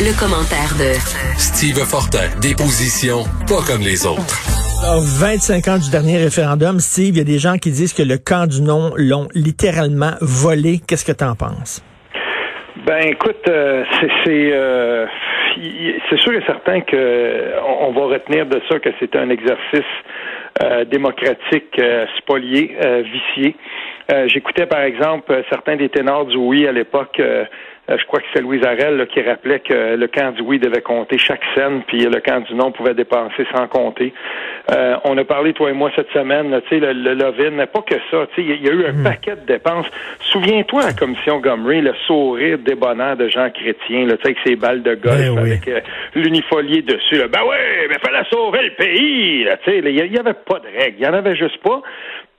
Le, commentaire de Steve Fortin, des positions pas comme les autres. Alors, 25 ans du dernier référendum, Steve, il y a des gens qui disent que le camp du non l'ont littéralement volé. Qu'est-ce que tu en penses? Ben, écoute, euh, c'est euh, c'est sûr et certain que on, va retenir de ça que c'est un exercice euh, démocratique spolié, vicié. J'écoutais par exemple certains des ténors du oui à l'époque euh, je crois que c'est Louise Arel qui rappelait que le camp du oui devait compter chaque scène, puis le camp du non pouvait dépenser sans compter. Euh, on a parlé, toi et moi, cette semaine, tu sais, le, le mais pas que ça. Tu sais, il y, a eu un hmm. paquet de dépenses. Souviens-toi, la commission Gomery, le sourire débonnant de Jean Chrétien, tu sais, avec ses balles de golf, ben avec euh, l'unifolié dessus. Ben oui, mais fallait sauver le pays. Tu sais, il n'y avait pas de règles. Il n'y en avait juste pas.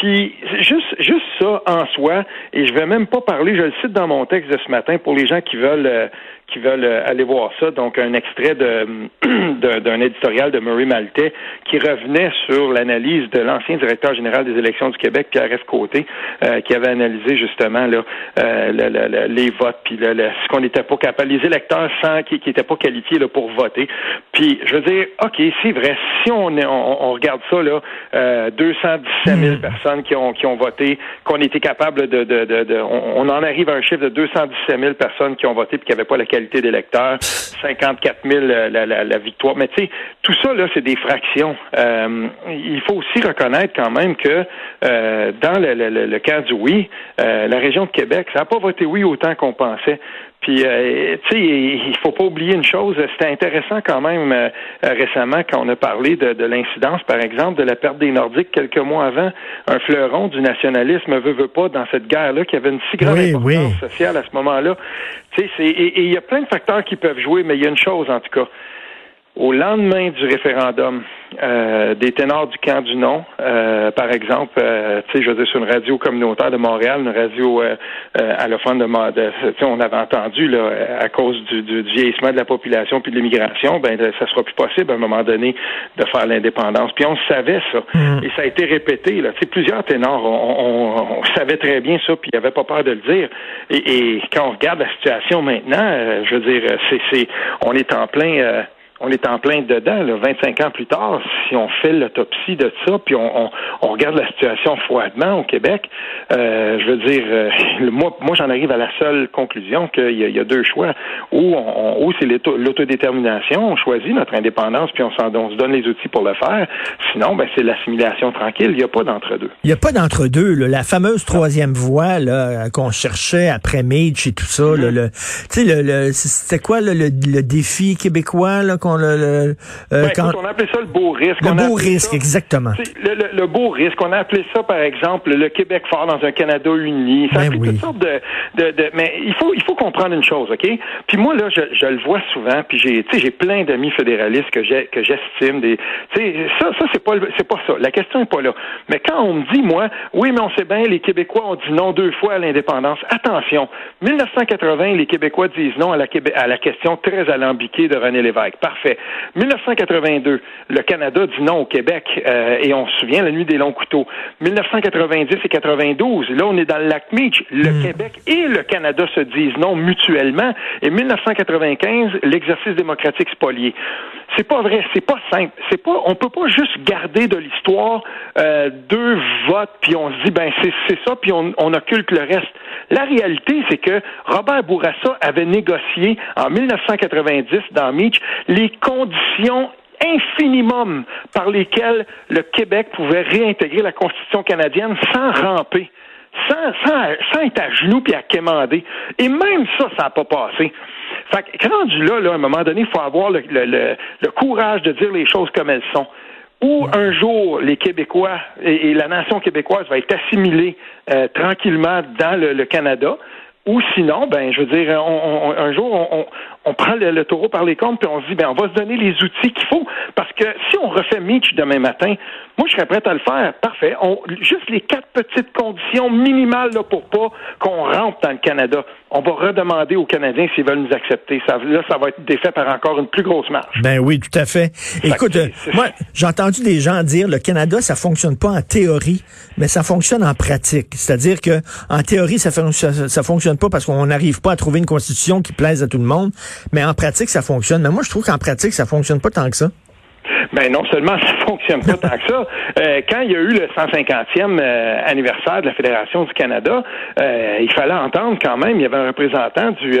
Puis juste, juste ça en soi, et je vais même pas parler, je le cite dans mon texte de ce matin pour les gens qui veulent euh, qui veulent euh, aller voir ça. Donc, un extrait d'un éditorial de Murray Maltais qui revenait sur l'analyse de l'ancien directeur général des élections du Québec, Pierre F. Côté, euh, qui avait analysé justement là, euh, les votes, puis ce qu'on n'était pas capable, les électeurs sans qui n'étaient pas qualifiés là, pour voter. Puis, je veux dire, OK, c'est vrai, si on, on, regarde ça, là, euh, 217 000 hmm. personnes qui ont, qui ont voté, qu'on était capable de, de, de, on, en arrive à un chiffre de 217 000 personnes qui ont voté puis qui n'avaient pas la qualité d'électeurs, 54 000 la, la, la victoire. Mais tu sais, tout ça, là, c'est des fractions. Euh, il faut aussi reconnaître quand même que euh, dans le, le, le, cas du oui, euh, la région de Québec, ça n'a pas voté oui autant qu'on pensait. Puis, euh, tu sais, il faut pas oublier une chose. C'était intéressant quand même euh, récemment quand on a parlé de, de l'incidence, par exemple, de la perte des Nordiques quelques mois avant. Un fleuron du nationalisme veut, veut pas dans cette guerre-là qui avait une si grande importance sociale à ce moment-là. Tu sais, et il y a plein de facteurs qui peuvent jouer, mais il y a une chose en tout cas au lendemain du référendum, euh, des ténors du camp du non, euh, par exemple, euh, tu sais, je veux dire, sur une radio communautaire de Montréal, une radio allophone de, de tu on avait entendu là, à cause du, du, vieillissement de la population puis de l'immigration, ben ça sera plus possible à un moment donné de faire l'indépendance. Puis on savait ça, mm. et ça a été répété. Là, tu sais, plusieurs ténors, on, on, savait très bien ça, puis il avait pas peur de le dire. Et, et quand on regarde la situation maintenant, je veux dire, c'est, on est en plein on est en plein dedans, là, 25 ans plus tard, si on fait l'autopsie de ça, puis on, on, on, regarde la situation froidement au Québec, euh, je veux dire, euh, moi, moi j'en arrive à la seule conclusion qu'il y, y, a deux choix. Ou, on, ou c'est l'autodétermination, on choisit notre indépendance, puis on, on, se donne les outils pour le faire. Sinon, ben, c'est l'assimilation tranquille. Il n'y a pas d'entre-deux. Il n'y a pas d'entre-deux. La fameuse troisième voie là, qu'on cherchait après Mage et tout ça, mm-hmm. le, tu sais, le, c'était quoi le, le, défi québécois là, on le, euh, quand... on appelait ça le beau risque. Le beau risque, exactement. Le, beau risque. On a appelé ça, par exemple, le Québec fort dans un Canada uni. Ça ben toutes sortes de, de, mais il faut il faut comprendre une chose, ok? Puis moi là, je, je le vois souvent. Puis j'ai j'ai plein d'amis fédéralistes que j'ai que j'estime. Des, ça ça c'est pas c'est pas ça. La question est pas là. Mais quand on me dit moi, oui, mais on sait bien, les Québécois ont dit non deux fois à l'indépendance. Attention, 1980, les Québécois disent non à la, à la question très alambiquée de René Lévesque. Parfait fait. 1982, le Canada dit non au Québec, euh, et on se souvient, la nuit des longs couteaux. 1990 et 92, là, on est dans le lac Meach. Le hmm. Québec et le Canada se disent non mutuellement. Et 1995, l'exercice démocratique spolié. C'est pas vrai, c'est pas simple. C'est pas, on peut pas juste garder de l'histoire euh, deux votes puis on se dit ben c'est ça puis on, on occulte le reste. La réalité, c'est que Robert Bourassa avait négocié en 1990 dans Meach les conditions infinimum par lesquelles le Québec pouvait réintégrer la Constitution canadienne sans ramper. Sans, sans, être à genoux puis à quémander. Et même ça, ça n'a pas passé. Fait que, rendu là, là, à un moment donné, il faut avoir le, le, le, courage de dire les choses comme elles sont. Ou un jour les Québécois et, la nation québécoise va être assimilée euh, tranquillement dans le, Canada, ou sinon, ben, je veux dire, on, un jour, on, on prend le, taureau par les cornes, puis on se dit, ben, on va se donner les outils qu'il faut, parce que si on refait Mitch demain matin, moi, je serais prêt à le faire. Parfait. On, juste les quatre petites conditions minimales là, pour pas qu'on rentre dans le Canada. On va redemander aux Canadiens s'ils veulent nous accepter. Ça, là, ça va être défait par encore une plus grosse marge. Ben oui, tout à fait. Écoute, euh, moi, j'ai entendu des gens dire le Canada, ça fonctionne pas en théorie, mais ça fonctionne en pratique. C'est-à-dire que en théorie, ça, ça, ça fonctionne pas parce qu'on n'arrive pas à trouver une constitution qui plaise à tout le monde, mais en pratique, ça fonctionne. Mais moi, je trouve qu'en pratique, ça fonctionne pas tant que ça. Ben non seulement ça fonctionne pas tant que ça. Euh, quand il y a eu le 150e euh, anniversaire de la Fédération du Canada, euh, il fallait entendre quand même. Il y avait un représentant du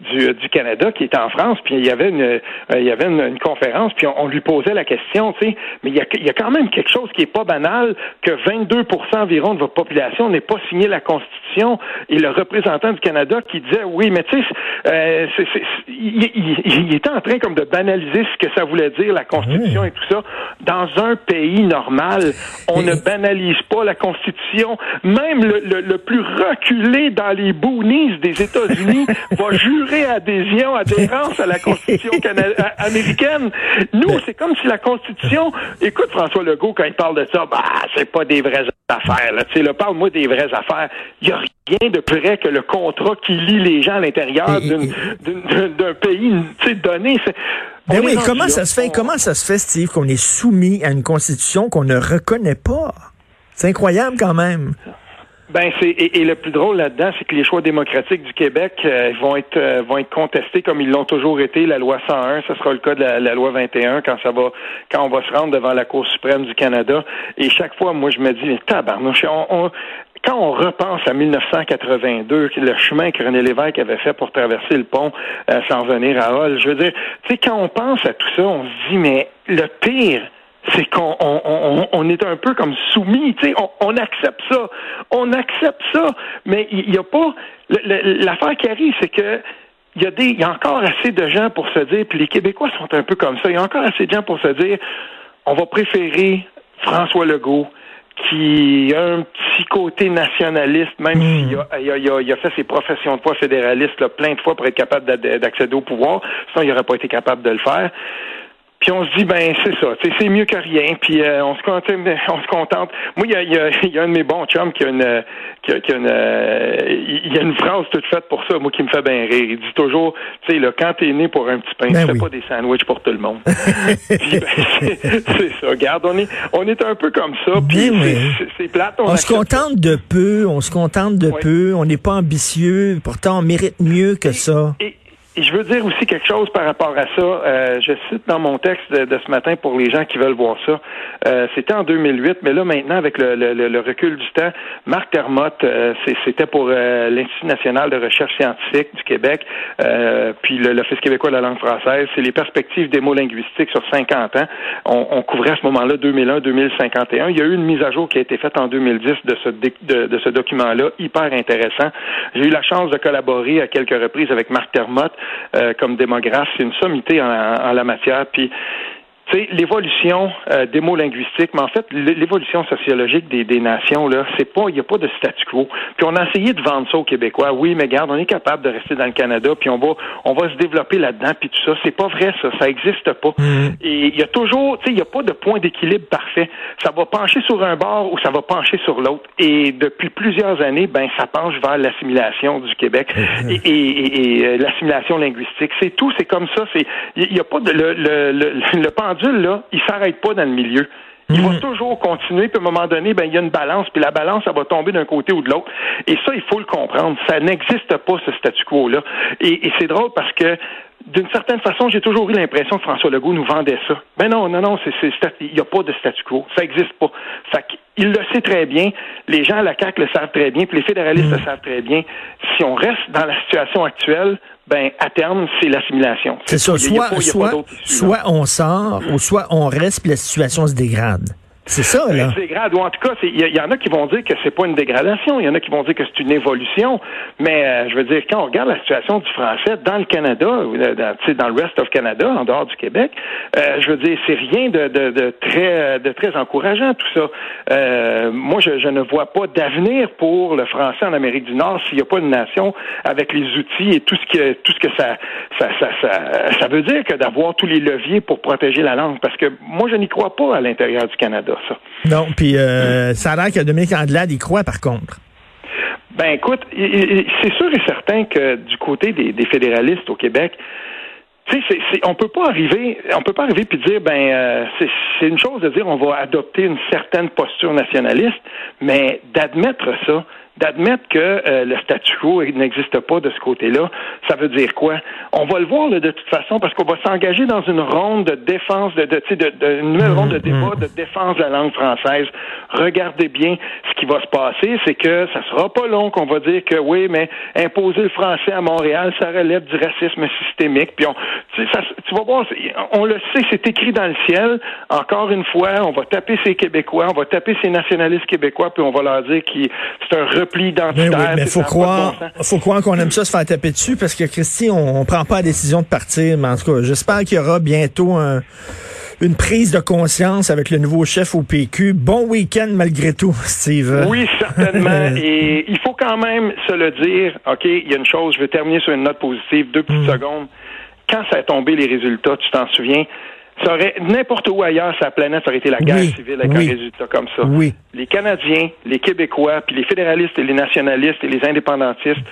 du, du, Canada qui était en France, puis il y avait une il y avait une, conférence, puis on, lui posait la question, tu sais, mais il y, a, il y a quand même quelque chose qui est pas banal que 22% environ de votre population n'ait pas signé la Constitution. Et le représentant du Canada qui disait oui, mais tu sais, il, il, était en train comme de banaliser ce que ça voulait dire la Constitution et tout ça. Dans un pays normal, on ne banalise pas la Constitution. Même le, le, plus reculé dans les boonies des États-Unis va jurer adhésion, adhérence à la Constitution américaine. Nous, c'est comme si la Constitution. Écoute François Legault quand il parle de ça, bah c'est pas des vraies affaires. Là. Tu sais, parle-moi des vraies affaires. Il a rien de plus vrai que le contrat qui lie les gens à l'intérieur d'un pays donné. Ben oui, comment ça se fait, comment ça se fait, Steve, qu'on est soumis à une constitution qu'on ne reconnaît pas? C'est incroyable quand même. Ben c'est et, le plus drôle là-dedans, c'est que les choix démocratiques du Québec euh, vont être euh, vont être contestés comme ils l'ont toujours été. La loi 101, ce sera le cas de la, loi 21 quand ça va quand on va se rendre devant la Cour suprême du Canada. Et chaque fois, moi, je me dis, mais tabarnouche, on, quand on repense à 1982, le chemin que René Lévesque avait fait pour traverser le pont euh, sans venir à Hall, je veux dire, tu sais, quand on pense à tout ça, on se dit, mais le pire, c'est qu'on on, est un peu comme soumis, tu sais, on, accepte ça, on accepte ça, mais il n'y a pas l'affaire qui arrive, c'est que il y a il y a encore assez de gens pour se dire, puis les Québécois sont un peu comme ça, il y a encore assez de gens pour se dire, on va préférer François Legault, qui a un petit côté nationaliste, même hmm. s'il a, il a, fait ses professions de foi fédéralistes plein de fois pour être capable d'accéder au pouvoir, sinon il n'aurait pas été capable de le faire. Puis on se dit ben c'est ça, c'est mieux que rien. Puis euh, on se contente, on se contente. Moi il y a, y, a, y a, un de mes bons chums qui a une qui a, qui a une euh, il y a une phrase toute faite pour ça, moi qui me fait bien rire. Il dit toujours, tu sais là, quand t'es né pour un petit pain, ben tu fais pas des sandwichs pour tout le monde. puis ben, c'est ça. Regarde, on est on est un peu comme ça. Puis ben c'est plate. On, se contente de peu, on se contente de peu. On n'est pas ambitieux. Pourtant on mérite mieux que ça. Et je veux dire aussi quelque chose par rapport à ça. Euh, je cite dans mon texte de, ce matin pour les gens qui veulent voir ça. Euh, c'était en 2008, mais là maintenant avec le, le, recul du temps, Marc Termotte, euh, c'était pour euh, l'Institut national de recherche scientifique du Québec, puis l'Office québécois de la langue française. C'est les perspectives des mots linguistiques sur 50 ans. On, on couvrait à ce moment-là 2001-2051. Il y a eu une mise à jour qui a été faite en 2010 de ce, de, de ce document-là, hyper intéressant. J'ai eu la chance de collaborer à quelques reprises avec Marc Termotte. Euh, comme démographe, c'est une sommité en, en la matière. Puis c'est l'évolution euh, des mots linguistiques, mais en fait, l'évolution sociologique des, des nations, là, c'est pas, il n'y a pas de statu quo. Puis on a essayé de vendre ça aux Québécois. Oui, mais garde, on est capable de rester dans le Canada, puis on va, on va se développer là-dedans, puis tout ça. C'est pas vrai, ça. Ça existe pas. Mm. Et il y a toujours, tu sais, il n'y a pas de point d'équilibre parfait. Ça va pencher sur un bord ou ça va pencher sur l'autre. Et depuis plusieurs années, ben, ça penche vers l'assimilation du Québec mm. et, et, et, euh, l'assimilation linguistique. C'est tout. C'est comme ça. C'est, il n'y a pas de, le, le, le, le là, il s'arrête pas dans le milieu. Il va mm. toujours continuer, puis à un moment donné, ben, il y a une balance, puis la balance, ça va tomber d'un côté ou de l'autre. Et ça, il faut le comprendre. Ça n'existe pas, ce statu quo-là. Et, c'est drôle parce que d'une certaine façon, j'ai toujours eu l'impression que François Legault nous vendait ça. Ben non, non, non, il n'y a pas de statu quo. Ça n'existe pas. Fait il le sait très bien. Les gens à la CAQ le savent très bien, puis les fédéralistes le mm. savent très bien. Si on reste dans la situation actuelle, ben à terme, c'est l'assimilation. C'est ça. Soit, soit, soit on sort, ou soit on reste, puis la situation se dégrade. C'est ça, là. C'est grave. Ou en tout cas, il y, en a qui vont dire que c'est pas une dégradation. Il y en a qui vont dire que c'est une évolution. Mais euh, je veux dire, quand on regarde la situation du français dans le Canada, dans, dans le rest of Canada, en dehors du Québec, euh, je veux dire, c'est rien de, de, de, très de très encourageant tout ça. Euh, moi, je, je, ne vois pas d'avenir pour le français en Amérique du Nord s'il n'y a pas une nation avec les outils et tout ce que tout ce que ça ça, ça, ça, ça veut dire que d'avoir tous les leviers pour protéger la langue. Parce que moi, je n'y crois pas à l'intérieur du Canada. Ça. Non, puis euh, ça a l'air que Dominique Andelade y croit, par contre. Ben écoute, c'est sûr et certain que du côté des, fédéralistes au Québec, tu sais, on peut pas arriver, on peut pas arriver puis dire ben euh, c'est une chose de dire on va adopter une certaine posture nationaliste, mais d'admettre ça, d'admettre que euh, le statu quo n'existe pas de ce côté-là, ça veut dire quoi? On va le voir de toute façon parce qu'on va s'engager dans une ronde de défense, de, de, de, de une nouvelle ronde de débat mmh. de défense de la langue française. Regardez bien ce qui va se passer, c'est que ça sera pas long qu'on va dire que oui, mais imposer le français à Montréal, ça relève du racisme systémique. Puis on, ça, tu vas voir, on le sait, c'est écrit dans le ciel. Encore une fois, on va taper ces Québécois, on va taper ces nationalistes québécois, puis on va leur dire que c'est un repli ben identitaire. mais faut croire, faut croire qu'on aime ça se faire taper dessus parce que Christy, on, on prend pas la décision de partir. Mais en tout cas, j'espère qu'il y aura bientôt une prise de conscience avec le nouveau chef au PQ. Bon week-end malgré tout, Steve. Oui, certainement. Et il faut quand même se le dire. OK, il y a une chose, je vais terminer sur une note positive, deux petites hmm. secondes. Quand ça a tombé les résultats, tu t'en souviens, ça aurait n'importe où ailleurs sur la planète, ça aurait été la guerre civile avec un résultat comme ça. Oui. Les Canadiens, les Québécois, puis les fédéralistes et les nationalistes et les indépendantistes,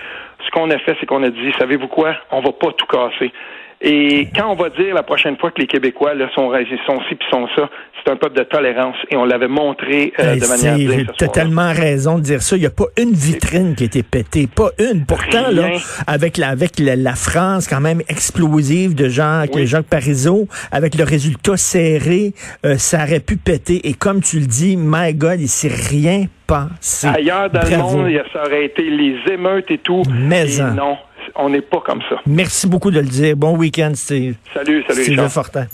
ce qu'on a fait, c'est qu'on a dit, savez-vous quoi, on va pas tout casser. Et quand on va dire la prochaine fois que les Québécois là, sont, sont ci puis sont ça, c'est un peuple de tolérance et on l'avait montré euh, de manière Tu as tellement raison de dire ça. Il n'y a pas une vitrine qui a été pétée, pas une. Pourtant, là, avec la, avec la, France quand même explosive de Jacques, Jacques Parizeau, avec le résultat serré, euh, ça aurait pu péter. Et comme tu le dis, my God, il s'est rien passé. Ailleurs dans le monde, ça aurait été les émeutes et tout. Mais et non, on n'est pas comme ça. Merci beaucoup de le dire. Bon week-end, Steve. Salut, salut, Steve Fortin.